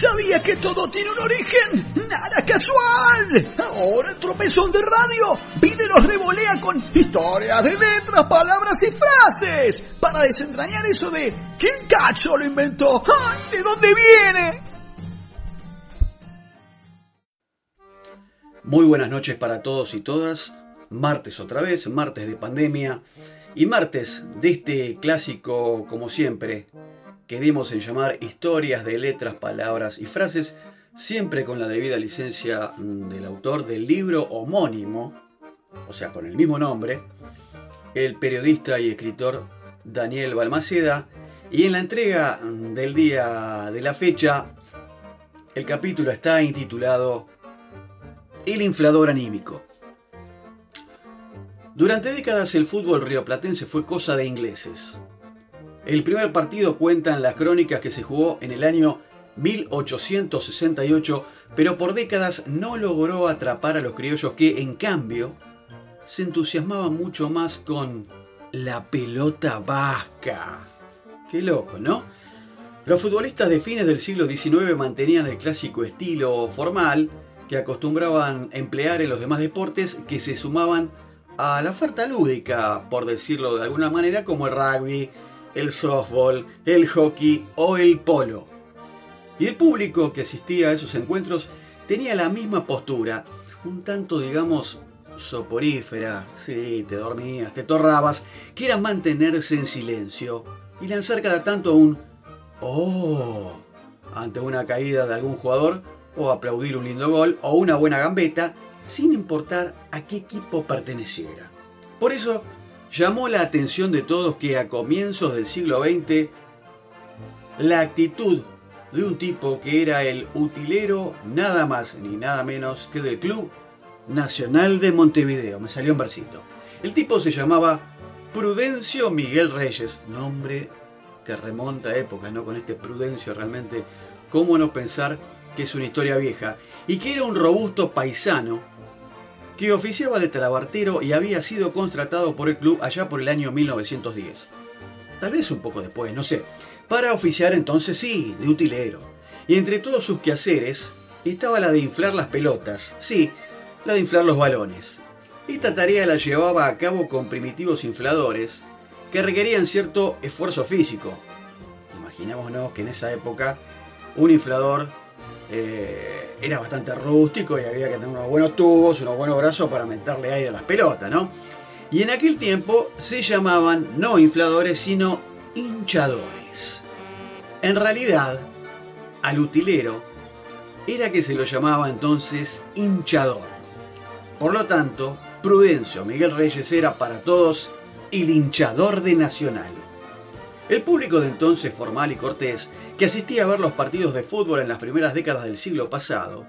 ¿Sabía que todo tiene un origen? ¡Nada casual! Ahora el tropezón de radio pide los revolea con historias de letras, palabras y frases para desentrañar eso de ¿quién cacho lo inventó? ¡Ay, ¿De dónde viene? Muy buenas noches para todos y todas. Martes otra vez, martes de pandemia y martes de este clásico, como siempre, que dimos en llamar historias de letras, palabras y frases, siempre con la debida licencia mm, del autor del libro homónimo, o sea, con el mismo nombre, el periodista y escritor Daniel Balmaceda, y en la entrega mm, del día de la fecha, el capítulo está intitulado el inflador anímico. Durante décadas el fútbol rioplatense fue cosa de ingleses. El primer partido cuenta en las crónicas que se jugó en el año 1868, pero por décadas no logró atrapar a los criollos que, en cambio, se entusiasmaban mucho más con la pelota vasca. Qué loco, ¿no? Los futbolistas de fines del siglo XIX mantenían el clásico estilo formal, que acostumbraban emplear en los demás deportes que se sumaban a la oferta lúdica, por decirlo de alguna manera, como el rugby, el softball, el hockey o el polo. Y el público que asistía a esos encuentros tenía la misma postura, un tanto, digamos, soporífera, sí, te dormías, te torrabas, que era mantenerse en silencio y lanzar cada tanto un ¡Oh! ante una caída de algún jugador o aplaudir un lindo gol o una buena gambeta, sin importar a qué equipo perteneciera. Por eso llamó la atención de todos que a comienzos del siglo XX la actitud de un tipo que era el utilero nada más ni nada menos que del Club Nacional de Montevideo. Me salió un versito. El tipo se llamaba Prudencio Miguel Reyes, nombre que remonta a épocas, ¿no? Con este Prudencio realmente, ¿cómo no pensar que es una historia vieja, y que era un robusto paisano que oficiaba de talabartero y había sido contratado por el club allá por el año 1910. Tal vez un poco después, no sé. Para oficiar entonces sí, de utilero. Y entre todos sus quehaceres estaba la de inflar las pelotas, sí, la de inflar los balones. Esta tarea la llevaba a cabo con primitivos infladores que requerían cierto esfuerzo físico. Imaginémonos que en esa época un inflador eh, era bastante rústico y había que tener unos buenos tubos, unos buenos brazos para meterle aire a las pelotas, ¿no? Y en aquel tiempo se llamaban no infladores, sino hinchadores. En realidad, al utilero era que se lo llamaba entonces hinchador. Por lo tanto, Prudencio Miguel Reyes era para todos el hinchador de Nacional. El público de entonces formal y cortés que asistía a ver los partidos de fútbol en las primeras décadas del siglo pasado,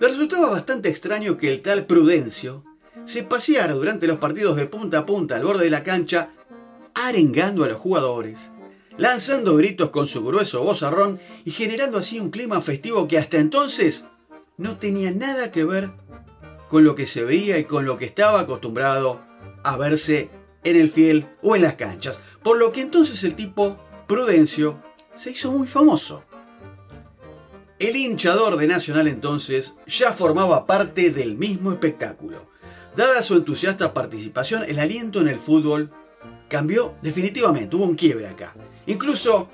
le resultaba bastante extraño que el tal Prudencio se paseara durante los partidos de punta a punta al borde de la cancha, arengando a los jugadores, lanzando gritos con su grueso vozarrón y generando así un clima festivo que hasta entonces no tenía nada que ver con lo que se veía y con lo que estaba acostumbrado a verse en el fiel o en las canchas. Por lo que entonces el tipo Prudencio se hizo muy famoso. El hinchador de Nacional entonces ya formaba parte del mismo espectáculo. Dada su entusiasta participación, el aliento en el fútbol cambió definitivamente, hubo un quiebre acá. Incluso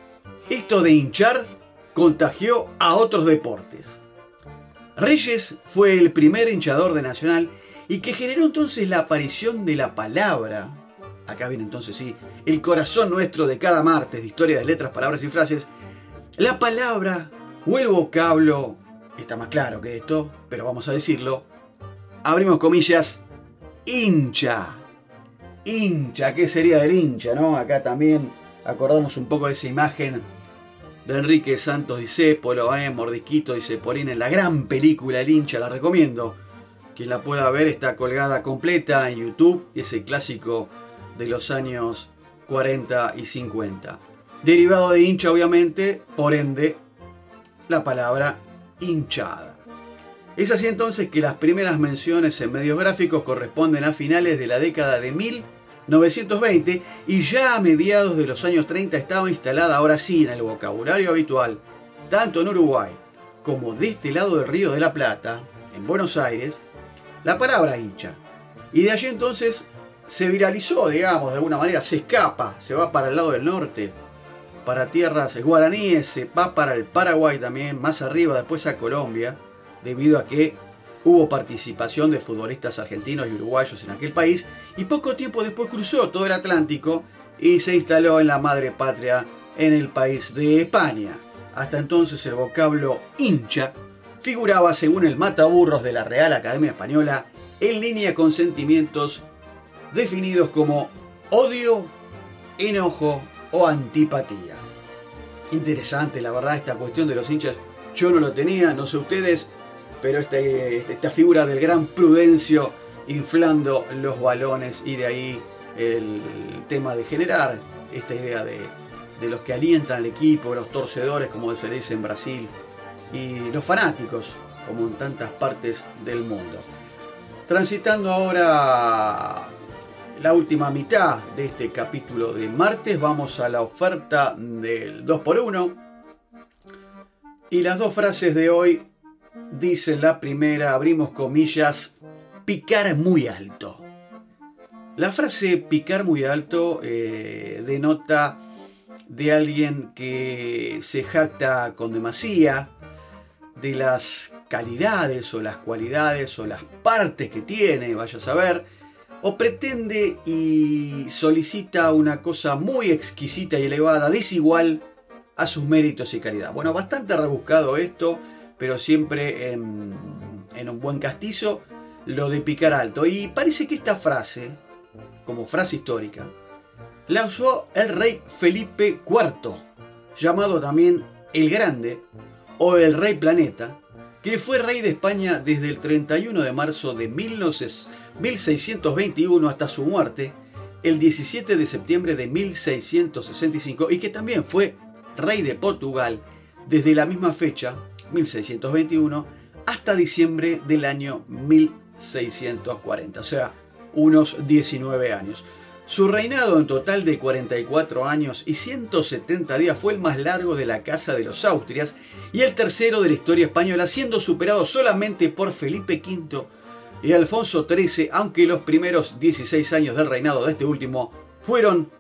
esto de hinchar contagió a otros deportes. Reyes fue el primer hinchador de Nacional y que generó entonces la aparición de la palabra acá viene entonces sí, el corazón nuestro de cada martes de historia de letras, palabras y frases, la palabra o el vocablo, está más claro que esto, pero vamos a decirlo, abrimos comillas, hincha. Hincha, ¿qué sería del hincha, no? Acá también acordamos un poco de esa imagen de Enrique Santos Discépolo, ¿eh? Mordisquito Discepolín en la gran película El hincha, la recomiendo. Quien la pueda ver está colgada completa en YouTube, ese clásico de los años 40 y 50. Derivado de hincha, obviamente, por ende, la palabra hinchada. Es así entonces que las primeras menciones en medios gráficos corresponden a finales de la década de 1920 y ya a mediados de los años 30 estaba instalada ahora sí en el vocabulario habitual, tanto en Uruguay como de este lado del río de la Plata, en Buenos Aires, la palabra hincha. Y de allí entonces se viralizó, digamos, de alguna manera, se escapa, se va para el lado del norte, para tierras guaraníes, se va para el Paraguay también, más arriba, después a Colombia, debido a que hubo participación de futbolistas argentinos y uruguayos en aquel país, y poco tiempo después cruzó todo el Atlántico y se instaló en la madre patria en el país de España. Hasta entonces el vocablo hincha figuraba, según el mataburros de la Real Academia Española, en línea con sentimientos definidos como odio, enojo o antipatía. Interesante, la verdad, esta cuestión de los hinchas. Yo no lo tenía, no sé ustedes, pero este, esta figura del gran Prudencio inflando los balones y de ahí el tema de generar esta idea de, de los que alientan al equipo, los torcedores, como se dice en Brasil, y los fanáticos, como en tantas partes del mundo. Transitando ahora la última mitad de este capítulo de martes, vamos a la oferta del 2x1. Y las dos frases de hoy dicen la primera, abrimos comillas, picar muy alto. La frase picar muy alto eh, denota de alguien que se jacta con demasía de las calidades o las cualidades o las partes que tiene, vaya a saber, o pretende y solicita una cosa muy exquisita y elevada, desigual a sus méritos y calidad. Bueno, bastante rebuscado esto, pero siempre en, en un buen castizo, lo de picar alto. Y parece que esta frase, como frase histórica, la usó el rey Felipe IV, llamado también el Grande o el Rey Planeta, que fue rey de España desde el 31 de marzo de 1621 hasta su muerte el 17 de septiembre de 1665 y que también fue rey de Portugal desde la misma fecha, 1621, hasta diciembre del año 1640, o sea, unos 19 años. Su reinado en total de 44 años y 170 días fue el más largo de la Casa de los Austrias y el tercero de la historia española, siendo superado solamente por Felipe V y Alfonso XIII, aunque los primeros 16 años del reinado de este último fueron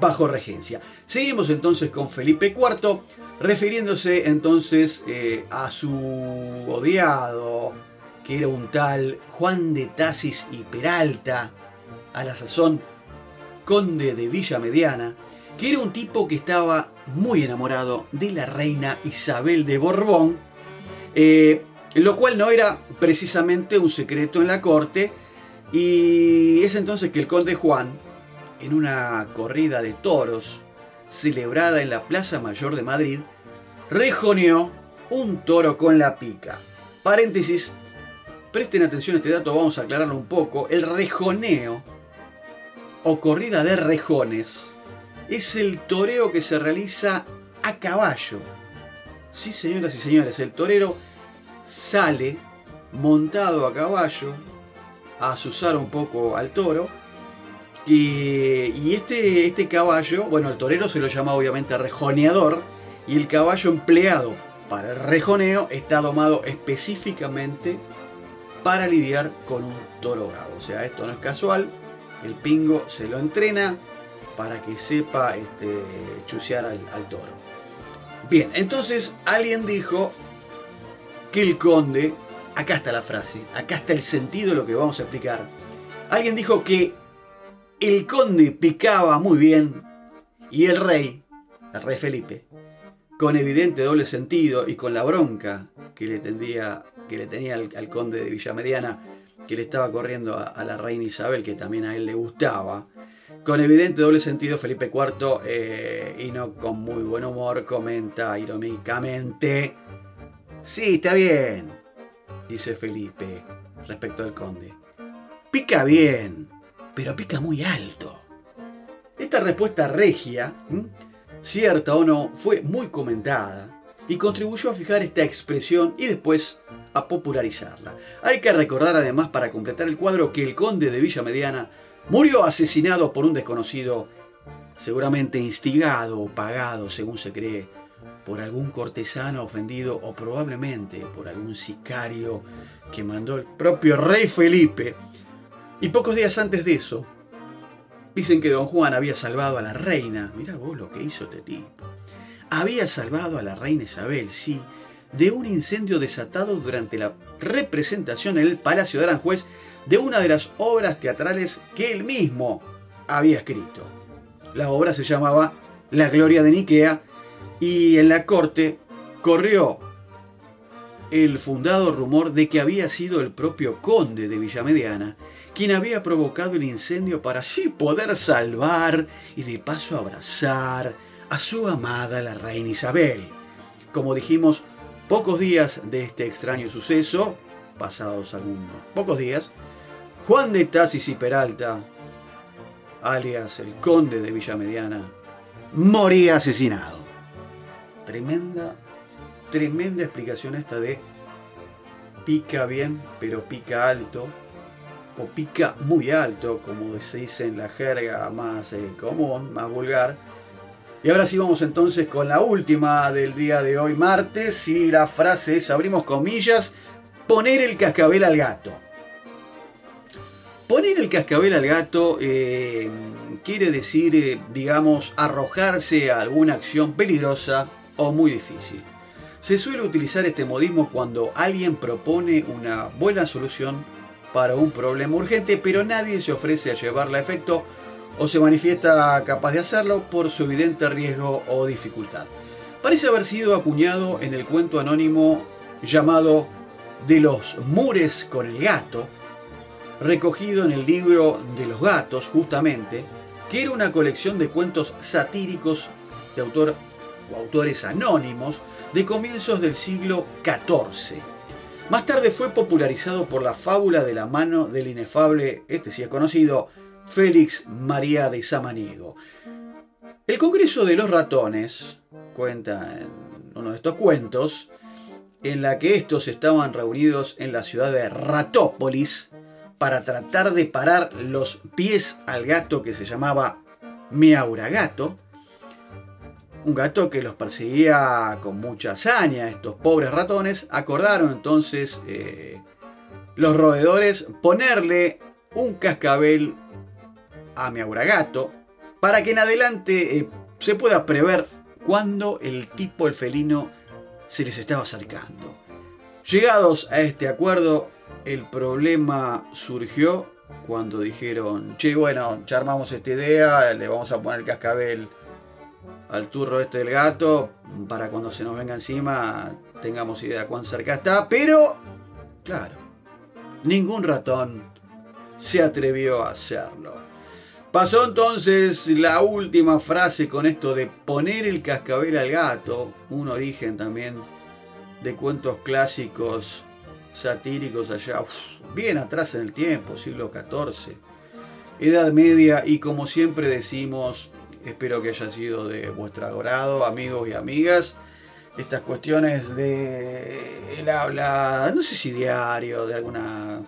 bajo regencia. Seguimos entonces con Felipe IV, refiriéndose entonces eh, a su odiado, que era un tal Juan de Tasis y Peralta, a la sazón conde de Villa Mediana, que era un tipo que estaba muy enamorado de la reina Isabel de Borbón, eh, lo cual no era precisamente un secreto en la corte, y es entonces que el conde Juan, en una corrida de toros celebrada en la Plaza Mayor de Madrid, rejoneó un toro con la pica. Paréntesis, presten atención a este dato, vamos a aclararlo un poco. El rejoneo o corrida de rejones es el toreo que se realiza a caballo. Sí, señoras y señores, el torero sale montado a caballo a asusar un poco al toro. Y, este, este caballo, bueno, el torero se lo llama obviamente rejoneador y el caballo empleado para el rejoneo está domado específicamente para lidiar con un toro bravo. O sea, esto no es casual, el pingo se lo entrena para que sepa este, chusear al, toro. Bien, entonces alguien dijo que el conde, acá está la frase, acá está el sentido de lo que vamos a explicar. Alguien dijo que el conde picaba muy bien y el rey, el rey Felipe, con evidente doble sentido y con la bronca que le, tendía, que le tenía al, al conde de Villamediana que le estaba corriendo a, la reina Isabel, que también a él le gustaba. Con evidente doble sentido, Felipe IV, eh, y no con muy buen humor, comenta irónicamente, sí, está bien, dice Felipe respecto al conde. Pica bien, pero pica muy alto. Esta respuesta regia, cierta o no, fue muy comentada y contribuyó a fijar esta expresión y después a popularizarla. Hay que recordar además para completar el cuadro que el conde de Villa Mediana murió asesinado por un desconocido, seguramente instigado o pagado, según se cree, por algún cortesano ofendido o probablemente por algún sicario que mandó el propio rey Felipe. Y pocos días antes de eso, dicen que don Juan había salvado a la reina. Mirá vos lo que hizo este tipo. Había salvado a la reina Isabel, sí, de un incendio desatado durante la representación en el Palacio de Aranjuez de una de las obras teatrales que él mismo había escrito. La obra se llamaba La Gloria de Niquea y en la corte corrió el fundado rumor de que había sido el propio conde de Villamediana quien había provocado el incendio para así poder salvar y de paso abrazar a su amada la reina Isabel. Como dijimos, pocos días de este extraño suceso, pasados algunos pocos días, Juan de Tasis y Peralta, alias el conde de Villamediana, moría asesinado. Tremenda, tremenda explicación esta de pica bien, pero pica alto, o pica muy alto, como se dice en la jerga más eh, común, más vulgar. Y ahora sí vamos entonces con la última del día de hoy, martes, y la frase es, abrimos comillas, poner el cascabel al gato. Poner el cascabel al gato eh, quiere decir, eh, digamos, arrojarse a alguna acción peligrosa o muy difícil. Se suele utilizar este modismo cuando alguien propone una buena solución para un problema urgente, pero nadie se ofrece a llevarla a efecto o se manifiesta capaz de hacerlo por su evidente riesgo o dificultad. Parece haber sido acuñado en el cuento anónimo llamado De los Mures con el gato, recogido en el libro de los gatos justamente, que era una colección de cuentos satíricos de autor o autores anónimos de comienzos del siglo XIV. Más tarde fue popularizado por la fábula de la mano del inefable, este sí es conocido, Félix María de Samaniego. El Congreso de los Ratones cuenta en uno de estos cuentos en la que estos estaban reunidos en la ciudad de Ratópolis para tratar de parar los pies al gato que se llamaba Miaura Gato, un gato que los perseguía con mucha hazaña, estos pobres ratones, acordaron entonces eh, los roedores ponerle un cascabel a mi gato para que en adelante eh, se pueda prever cuándo el tipo, el felino, se les estaba acercando. Llegados a este acuerdo, el problema surgió cuando dijeron, che, bueno, ya esta idea, le vamos a poner el cascabel al turro este del gato para cuando se nos venga encima tengamos idea cuán cerca está, pero claro, ningún ratón se atrevió a hacerlo. Pasó entonces la última frase con esto de poner el cascabel al gato, un origen también de cuentos clásicos satíricos allá, bien atrás en el tiempo, siglo XIV, Edad Media y como siempre decimos, Espero que haya sido de vuestro agrado, amigos y amigas. Estas cuestiones de el habla, no sé si diario, de alguna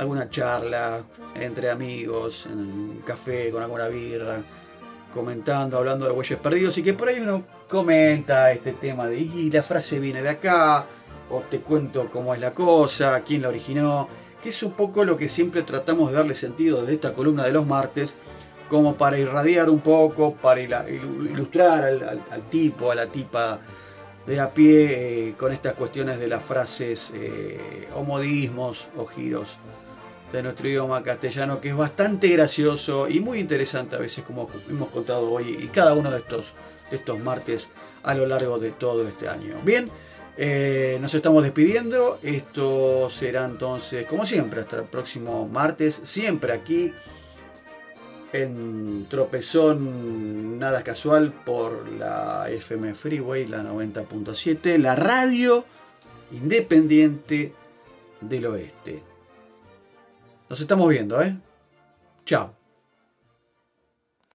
alguna charla entre amigos, en un café con alguna birra, comentando, hablando de bueyes perdidos y que por ahí uno comenta este tema de y la frase viene de acá, o te cuento cómo es la cosa, quién la originó, que es un poco lo que siempre tratamos de darle sentido desde esta columna de los martes como para irradiar un poco, para ilustrar al, tipo, a la tipa de a pie eh, con estas cuestiones de las frases eh, o modismos o giros de nuestro idioma castellano, que es bastante gracioso y muy interesante a veces, como hemos contado hoy y cada uno de estos, estos martes a lo largo de todo este año. Bien, eh, nos estamos despidiendo. Esto será entonces, como siempre, hasta el próximo martes, siempre aquí en tropezón nada casual por la FM Freeway, la 90.7, la radio independiente del oeste. Nos estamos viendo, ¿eh? Chao.